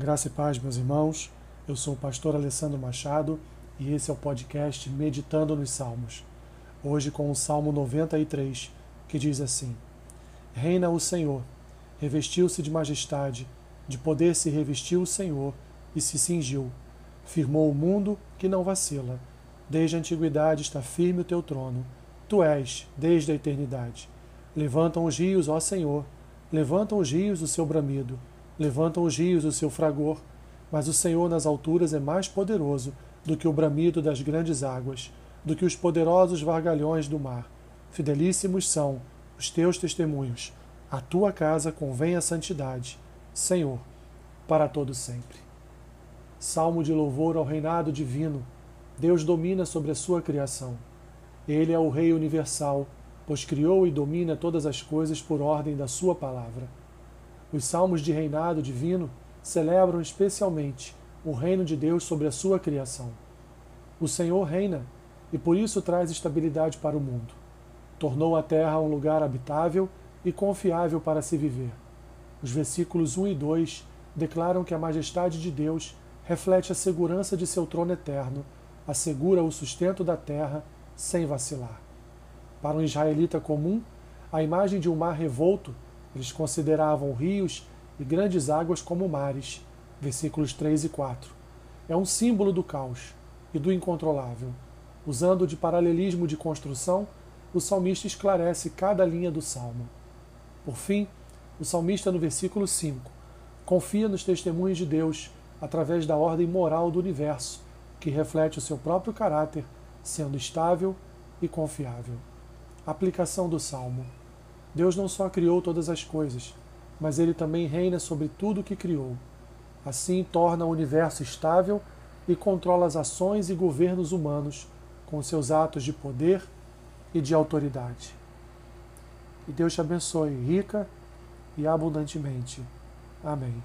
Graça e paz, meus irmãos. Eu sou o pastor Alessandro Machado e esse é o podcast Meditando nos Salmos. Hoje com o Salmo 93, que diz assim: Reina o Senhor, revestiu-se de majestade, de poder se revestiu o Senhor e se cingiu. Firmou o mundo que não vacila. Desde a antiguidade está firme o teu trono. Tu és, desde a eternidade. Levantam os rios, ó Senhor, levantam os rios o seu bramido levantam os rios o seu fragor, mas o Senhor nas alturas é mais poderoso do que o bramido das grandes águas, do que os poderosos vargalhões do mar. Fidelíssimos são os teus testemunhos. A tua casa convém a santidade, Senhor, para todo sempre. Salmo de louvor ao reinado divino. Deus domina sobre a sua criação. Ele é o Rei universal, pois criou e domina todas as coisas por ordem da sua palavra. Os salmos de reinado divino celebram especialmente o reino de Deus sobre a sua criação. O Senhor reina e por isso traz estabilidade para o mundo. Tornou a terra um lugar habitável e confiável para se viver. Os versículos 1 e 2 declaram que a majestade de Deus reflete a segurança de seu trono eterno, assegura o sustento da terra sem vacilar. Para um israelita comum, a imagem de um mar revolto eles consideravam rios e grandes águas como mares. Versículos 3 e 4. É um símbolo do caos e do incontrolável. Usando de paralelismo de construção, o salmista esclarece cada linha do salmo. Por fim, o salmista, no versículo 5, confia nos testemunhos de Deus através da ordem moral do universo, que reflete o seu próprio caráter, sendo estável e confiável. Aplicação do salmo. Deus não só criou todas as coisas, mas ele também reina sobre tudo o que criou. Assim, torna o universo estável e controla as ações e governos humanos com seus atos de poder e de autoridade. E Deus te abençoe rica e abundantemente. Amém.